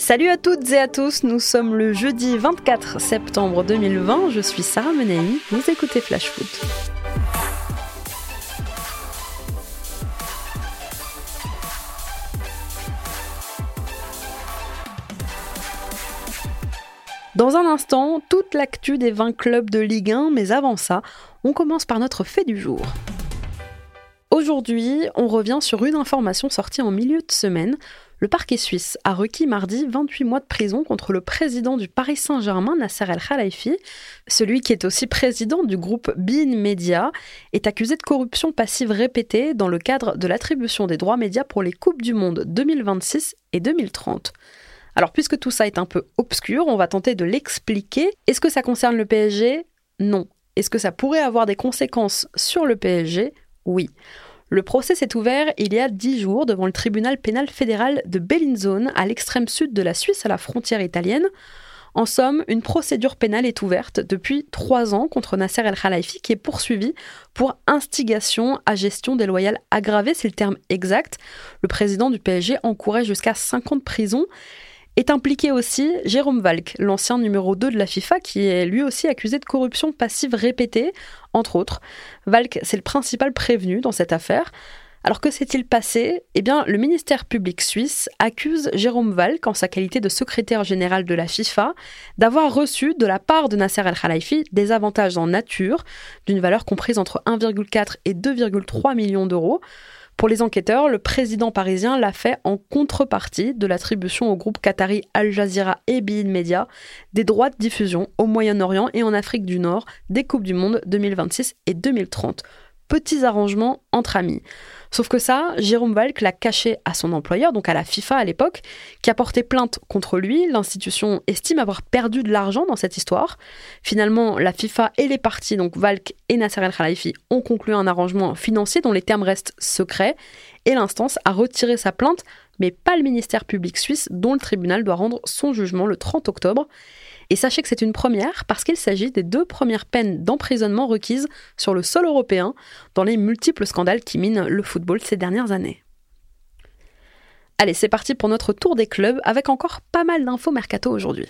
Salut à toutes et à tous, nous sommes le jeudi 24 septembre 2020, je suis Sarah Menei, vous écoutez Flash Foot. Dans un instant, toute l'actu des 20 clubs de Ligue 1, mais avant ça, on commence par notre fait du jour. Aujourd'hui, on revient sur une information sortie en milieu de semaine. Le parquet suisse a requis mardi 28 mois de prison contre le président du Paris Saint-Germain, Nasser El Khalifi. Celui qui est aussi président du groupe Bein Media est accusé de corruption passive répétée dans le cadre de l'attribution des droits médias pour les Coupes du Monde 2026 et 2030. Alors puisque tout ça est un peu obscur, on va tenter de l'expliquer. Est-ce que ça concerne le PSG Non. Est-ce que ça pourrait avoir des conséquences sur le PSG Oui. Le procès s'est ouvert il y a dix jours devant le tribunal pénal fédéral de Bellinzone, à l'extrême sud de la Suisse, à la frontière italienne. En somme, une procédure pénale est ouverte depuis trois ans contre Nasser El Khalifi qui est poursuivi pour instigation à gestion déloyale aggravée, c'est le terme exact. Le président du PSG encourait jusqu'à 50 ans de prison. Est impliqué aussi Jérôme Valk, l'ancien numéro 2 de la FIFA, qui est lui aussi accusé de corruption passive répétée, entre autres. Valk, c'est le principal prévenu dans cette affaire. Alors que s'est-il passé? Eh bien, le ministère public suisse accuse Jérôme Valk, en sa qualité de secrétaire général de la FIFA, d'avoir reçu de la part de Nasser El Khalifi des avantages en nature, d'une valeur comprise entre 1,4 et 2,3 millions d'euros. Pour les enquêteurs, le président parisien l'a fait en contrepartie de l'attribution au groupe qatari Al Jazeera et Bein Media des droits de diffusion au Moyen-Orient et en Afrique du Nord des Coupes du Monde 2026 et 2030 petits arrangements entre amis. Sauf que ça, Jérôme Valk l'a caché à son employeur, donc à la FIFA à l'époque, qui a porté plainte contre lui. L'institution estime avoir perdu de l'argent dans cette histoire. Finalement, la FIFA et les partis, donc Valk et Nasser El Khalifi, ont conclu un arrangement financier dont les termes restent secrets, et l'instance a retiré sa plainte, mais pas le ministère public suisse, dont le tribunal doit rendre son jugement le 30 octobre. Et sachez que c'est une première parce qu'il s'agit des deux premières peines d'emprisonnement requises sur le sol européen dans les multiples scandales qui minent le football ces dernières années. Allez, c'est parti pour notre tour des clubs avec encore pas mal d'infos mercato aujourd'hui.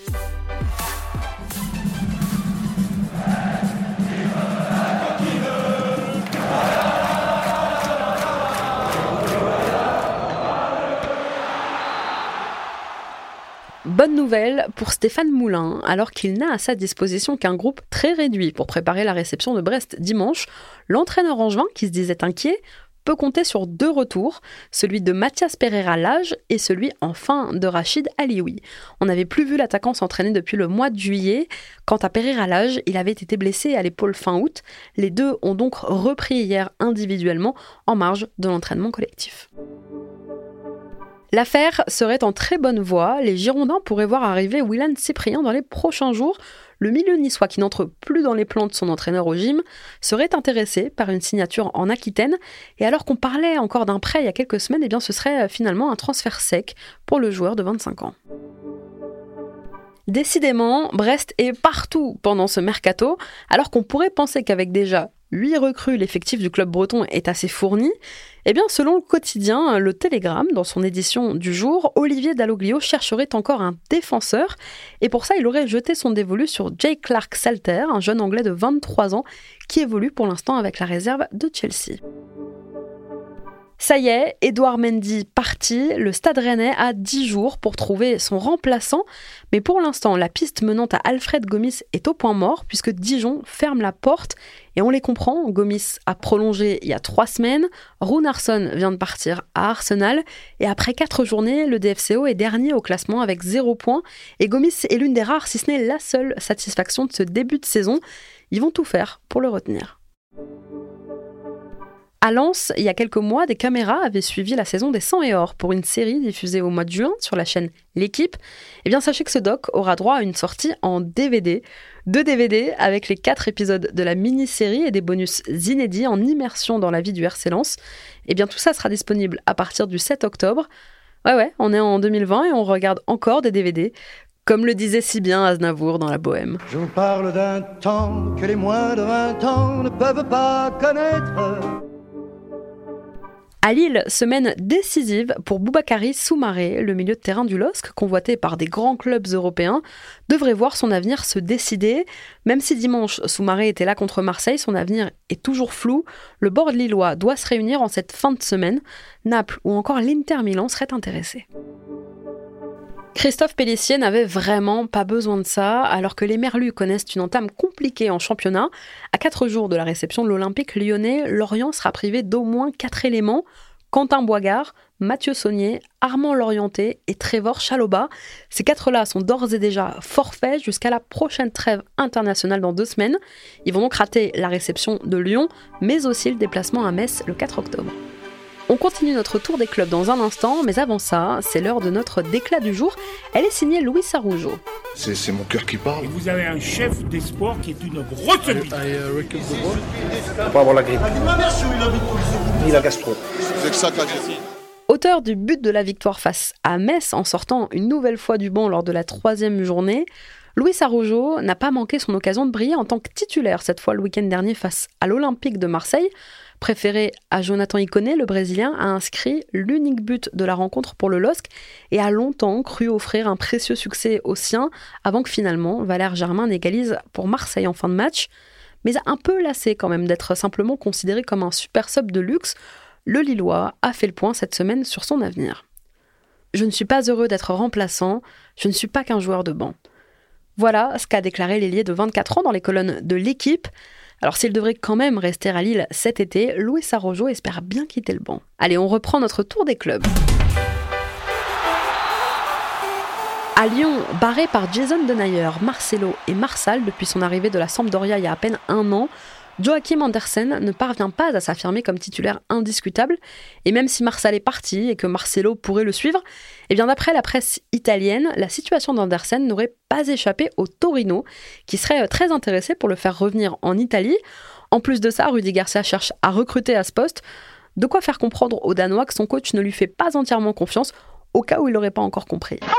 Bonne nouvelle pour Stéphane Moulin, alors qu'il n'a à sa disposition qu'un groupe très réduit pour préparer la réception de Brest dimanche, l'entraîneur angevin, qui se disait inquiet, peut compter sur deux retours, celui de Mathias Pereira Lage et celui enfin de Rachid Alioui. On n'avait plus vu l'attaquant s'entraîner depuis le mois de juillet. Quant à Pereira Lage, il avait été blessé à l'épaule fin août. Les deux ont donc repris hier individuellement en marge de l'entraînement collectif. L'affaire serait en très bonne voie. Les Girondins pourraient voir arriver Willan Cyprien dans les prochains jours. Le milieu niçois, qui n'entre plus dans les plans de son entraîneur au gym, serait intéressé par une signature en Aquitaine. Et alors qu'on parlait encore d'un prêt il y a quelques semaines, eh bien ce serait euh, finalement un transfert sec pour le joueur de 25 ans. Décidément, Brest est partout pendant ce mercato, alors qu'on pourrait penser qu'avec déjà 8 recrues, l'effectif du club breton est assez fourni. Eh bien, selon le quotidien Le Télégramme, dans son édition du jour, Olivier Dalloglio chercherait encore un défenseur. Et pour ça, il aurait jeté son dévolu sur Jay Clark Salter, un jeune anglais de 23 ans qui évolue pour l'instant avec la réserve de Chelsea. Ça y est, Edouard Mendy parti, le Stade Rennais a 10 jours pour trouver son remplaçant, mais pour l'instant, la piste menant à Alfred Gomis est au point mort puisque Dijon ferme la porte et on les comprend. Gomis a prolongé il y a 3 semaines, Runarsson vient de partir à Arsenal et après 4 journées, le DFCO est dernier au classement avec 0 points et Gomis est l'une des rares, si ce n'est la seule satisfaction de ce début de saison. Ils vont tout faire pour le retenir. À Lens, il y a quelques mois, des caméras avaient suivi la saison des 100 et or pour une série diffusée au mois de juin sur la chaîne L'équipe. Eh bien, sachez que ce doc aura droit à une sortie en DVD. Deux DVD avec les quatre épisodes de la mini-série et des bonus inédits en immersion dans la vie du RC Lens. Eh bien, tout ça sera disponible à partir du 7 octobre. Ouais, ouais, on est en 2020 et on regarde encore des DVD. Comme le disait si bien Aznavour dans La Bohème. Je vous parle d'un temps que les moins de 20 ans ne peuvent pas connaître À Lille, semaine décisive pour Boubacari Soumaré, le milieu de terrain du LOSC, convoité par des grands clubs européens, devrait voir son avenir se décider. Même si dimanche, Soumaré était là contre Marseille, son avenir est toujours flou. Le bord de Lillois doit se réunir en cette fin de semaine. Naples ou encore l'Inter Milan seraient intéressés. Christophe Pellissier n'avait vraiment pas besoin de ça, alors que les Merlus connaissent une entame compliquée en championnat. À quatre jours de la réception de l'Olympique lyonnais, Lorient sera privé d'au moins quatre éléments. Quentin Boigard, Mathieu Saunier, Armand Lorienté et Trevor Chaloba. Ces quatre-là sont d'ores et déjà forfaits jusqu'à la prochaine trêve internationale dans deux semaines. Ils vont donc rater la réception de Lyon, mais aussi le déplacement à Metz le 4 octobre. On continue notre tour des clubs dans un instant, mais avant ça, c'est l'heure de notre déclat du jour. Elle est signée Louis Sarougeau. C'est mon cœur qui parle. Et vous avez un chef d'espoir qui est une grosse bite. Faut pas avoir la grippe. Ni la gastro. C'est que ça qu'a dit. Auteur du but de la victoire face à Metz en sortant une nouvelle fois du banc lors de la troisième journée, Louis Arrojo n'a pas manqué son occasion de briller en tant que titulaire cette fois le week-end dernier face à l'Olympique de Marseille. Préféré à Jonathan Iconé, le Brésilien a inscrit l'unique but de la rencontre pour le LOSC et a longtemps cru offrir un précieux succès aux siens avant que finalement Valère Germain n'égalise pour Marseille en fin de match. Mais un peu lassé quand même d'être simplement considéré comme un super sub de luxe, le Lillois a fait le point cette semaine sur son avenir. Je ne suis pas heureux d'être remplaçant, je ne suis pas qu'un joueur de banc. Voilà ce qu'a déclaré l'ailier de 24 ans dans les colonnes de l'équipe. Alors s'il devrait quand même rester à Lille cet été, Louis Sarojo espère bien quitter le banc. Allez, on reprend notre tour des clubs. À Lyon, barré par Jason Denayer, Marcelo et Marsal depuis son arrivée de la Sampdoria il y a à peine un an, Joachim Andersen ne parvient pas à s'affirmer comme titulaire indiscutable, et même si Marsal est parti et que Marcelo pourrait le suivre, eh bien d'après la presse italienne, la situation d'Andersen n'aurait pas échappé au Torino, qui serait très intéressé pour le faire revenir en Italie. En plus de ça, Rudy Garcia cherche à recruter à ce poste, de quoi faire comprendre aux Danois que son coach ne lui fait pas entièrement confiance, au cas où il n'aurait pas encore compris. Ah.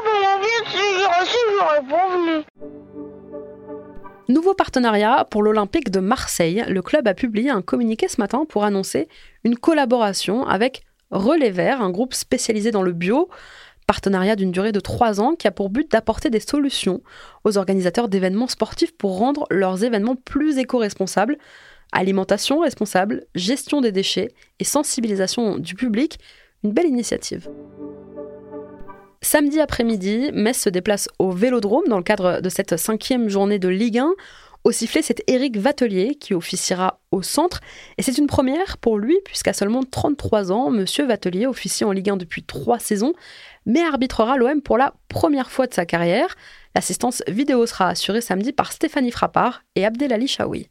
Nouveau partenariat pour l'Olympique de Marseille. Le club a publié un communiqué ce matin pour annoncer une collaboration avec Relais Vert, un groupe spécialisé dans le bio. Partenariat d'une durée de trois ans qui a pour but d'apporter des solutions aux organisateurs d'événements sportifs pour rendre leurs événements plus éco-responsables. Alimentation responsable, gestion des déchets et sensibilisation du public, une belle initiative. Samedi après-midi, Metz se déplace au Vélodrome dans le cadre de cette cinquième journée de Ligue 1. Au sifflet, c'est Éric Vatelier qui officiera au centre. Et c'est une première pour lui, puisqu'à seulement 33 ans, Monsieur Vatelier officie en Ligue 1 depuis trois saisons, mais arbitrera l'OM pour la première fois de sa carrière. L'assistance vidéo sera assurée samedi par Stéphanie Frappard et Abdelali Chaoui.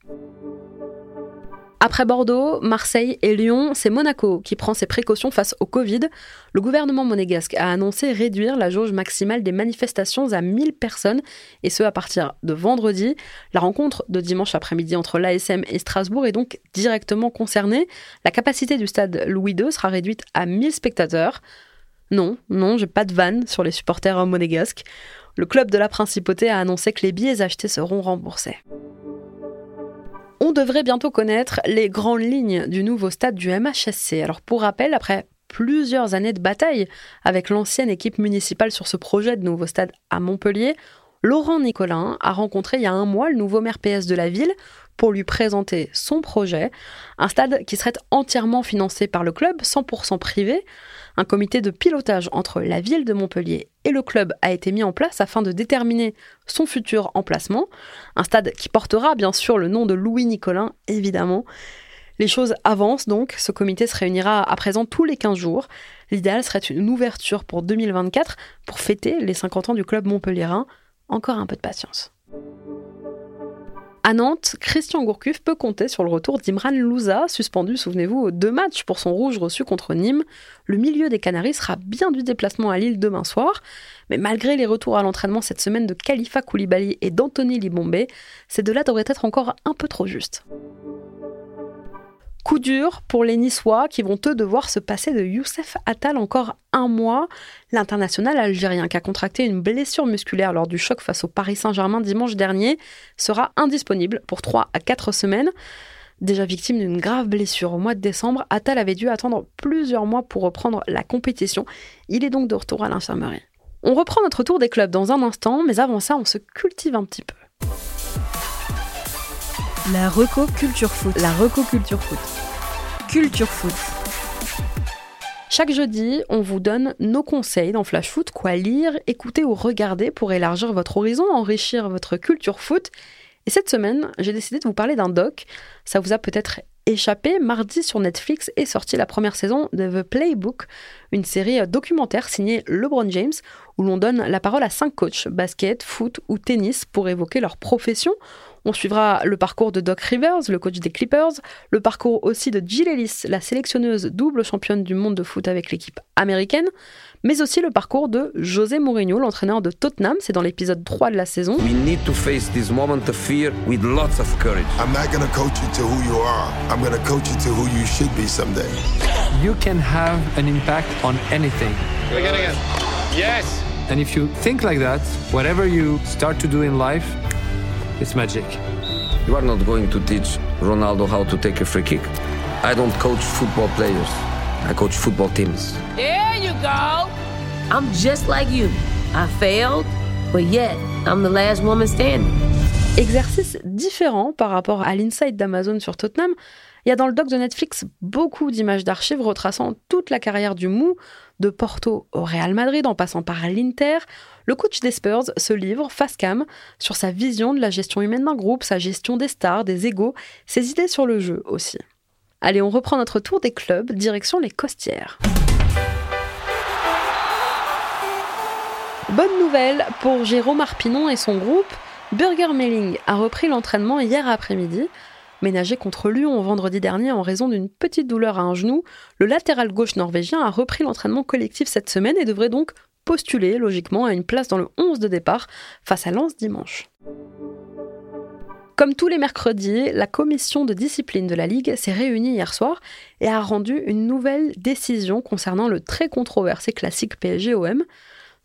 Après Bordeaux, Marseille et Lyon, c'est Monaco qui prend ses précautions face au Covid. Le gouvernement monégasque a annoncé réduire la jauge maximale des manifestations à 1000 personnes, et ce à partir de vendredi. La rencontre de dimanche après-midi entre l'ASM et Strasbourg est donc directement concernée. La capacité du stade Louis II sera réduite à 1000 spectateurs. Non, non, j'ai pas de vanne sur les supporters monégasques. Le club de la principauté a annoncé que les billets achetés seront remboursés. On devrait bientôt connaître les grandes lignes du nouveau stade du MHSC. Alors pour rappel, après plusieurs années de bataille avec l'ancienne équipe municipale sur ce projet de nouveau stade à Montpellier, Laurent Nicolin a rencontré il y a un mois le nouveau maire PS de la ville pour lui présenter son projet, un stade qui serait entièrement financé par le club, 100% privé, un comité de pilotage entre la ville de Montpellier et le club a été mis en place afin de déterminer son futur emplacement. Un stade qui portera bien sûr le nom de Louis Nicolin, évidemment. Les choses avancent donc, ce comité se réunira à présent tous les 15 jours. L'idéal serait une ouverture pour 2024 pour fêter les 50 ans du club montpelliérain. Encore un peu de patience. À Nantes, Christian Gourcuff peut compter sur le retour d'Imran Louza, suspendu, souvenez-vous, deux matchs pour son rouge reçu contre Nîmes. Le milieu des Canaries sera bien du déplacement à Lille demain soir, mais malgré les retours à l'entraînement cette semaine de Khalifa Koulibaly et d'Anthony Libombe, ces deux-là devraient être encore un peu trop justes. Coup dur pour les Niçois qui vont eux devoir se passer de Youssef Attal encore un mois. L'international algérien qui a contracté une blessure musculaire lors du choc face au Paris Saint-Germain dimanche dernier sera indisponible pour 3 à 4 semaines. Déjà victime d'une grave blessure au mois de décembre, Attal avait dû attendre plusieurs mois pour reprendre la compétition. Il est donc de retour à l'infirmerie. On reprend notre tour des clubs dans un instant, mais avant ça, on se cultive un petit peu. La Reco Culture Foot. La Reco Culture Foot. Culture Foot. Chaque jeudi, on vous donne nos conseils dans Flash Foot, quoi lire, écouter ou regarder pour élargir votre horizon, enrichir votre culture foot. Et cette semaine, j'ai décidé de vous parler d'un doc. Ça vous a peut-être échappé. Mardi sur Netflix est sortie la première saison de The Playbook, une série documentaire signée LeBron James, où l'on donne la parole à cinq coachs, basket, foot ou tennis, pour évoquer leur profession. On suivra le parcours de Doc Rivers, le coach des Clippers, le parcours aussi de Jill Ellis, la sélectionneuse double championne du monde de foot avec l'équipe américaine, mais aussi le parcours de José Mourinho, l'entraîneur de Tottenham, c'est dans l'épisode 3 de la saison. We need to face this moment of fear with lots of courage. I'm not going to coach you to who you are. I'm going to coach you to who you should be someday. You can have an impact on anything. We're getting it. Yes. And if you think like that, whatever you start to do in life, it's magic. You are not going to teach Ronaldo how to take a free kick. I don't coach football players. I coach football teams. There you go. I'm just like you. I failed, but yet I'm the last woman standing. Exercice différent par rapport à l'inside d'Amazon sur Tottenham. Il y a dans le doc de Netflix beaucoup d'images d'archives retraçant toute la carrière du Mou, de Porto au Real Madrid en passant par l'Inter. Le coach des Spurs se livre face cam sur sa vision de la gestion humaine d'un groupe, sa gestion des stars, des égaux, ses idées sur le jeu aussi. Allez, on reprend notre tour des clubs, direction les Costières. Bonne nouvelle pour Jérôme Arpinon et son groupe. Burger Melling a repris l'entraînement hier après-midi. Ménagé contre Lyon vendredi dernier en raison d'une petite douleur à un genou, le latéral gauche norvégien a repris l'entraînement collectif cette semaine et devrait donc postuler logiquement à une place dans le 11 de départ face à Lens dimanche. Comme tous les mercredis, la commission de discipline de la Ligue s'est réunie hier soir et a rendu une nouvelle décision concernant le très controversé classique PSG-OM.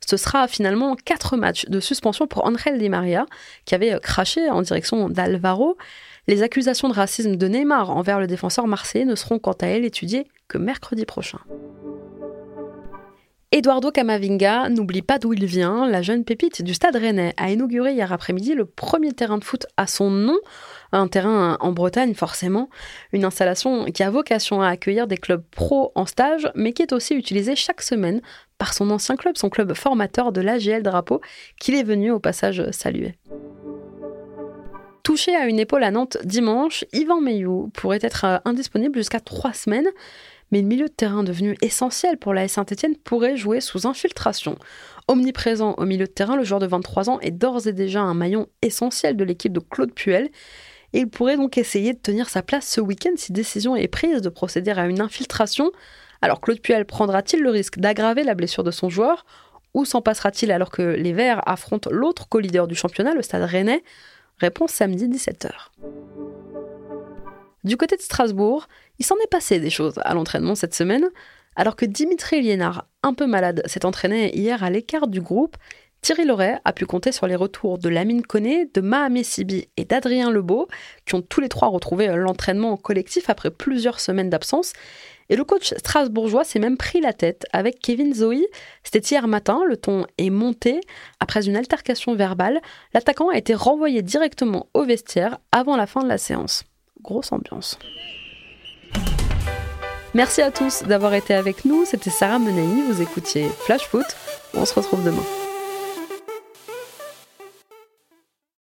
Ce sera finalement quatre matchs de suspension pour Angel Di Maria, qui avait craché en direction d'Alvaro. Les accusations de racisme de Neymar envers le défenseur marseillais ne seront quant à elles étudiées que mercredi prochain. Eduardo Camavinga n'oublie pas d'où il vient. La jeune pépite du Stade Rennais a inauguré hier après-midi le premier terrain de foot à son nom, un terrain en Bretagne forcément, une installation qui a vocation à accueillir des clubs pro en stage, mais qui est aussi utilisée chaque semaine par son ancien club, son club formateur de l'AGL Drapeau, qu'il est venu au passage saluer. Touché à une épaule à Nantes dimanche, Yvan Meillou pourrait être indisponible jusqu'à trois semaines mais le milieu de terrain devenu essentiel pour la Saint-Etienne pourrait jouer sous infiltration. Omniprésent au milieu de terrain, le joueur de 23 ans est d'ores et déjà un maillon essentiel de l'équipe de Claude Puel. Il pourrait donc essayer de tenir sa place ce week-end si décision est prise de procéder à une infiltration. Alors Claude Puel prendra-t-il le risque d'aggraver la blessure de son joueur ou s'en passera-t-il alors que les Verts affrontent l'autre co-leader du championnat, le Stade Rennais? Réponse samedi 17h. Du côté de Strasbourg, il s'en est passé des choses à l'entraînement cette semaine. Alors que Dimitri Liénard, un peu malade, s'est entraîné hier à l'écart du groupe, Thierry Loret a pu compter sur les retours de Lamine Koné, de Mahamé Sibi et d'Adrien Lebeau, qui ont tous les trois retrouvé l'entraînement collectif après plusieurs semaines d'absence. Et le coach strasbourgeois s'est même pris la tête avec Kevin Zoe. C'était hier matin, le ton est monté. Après une altercation verbale, l'attaquant a été renvoyé directement au vestiaire avant la fin de la séance grosse ambiance. Merci à tous d'avoir été avec nous. C'était Sarah Menei. Vous écoutiez Flash Foot. On se retrouve demain.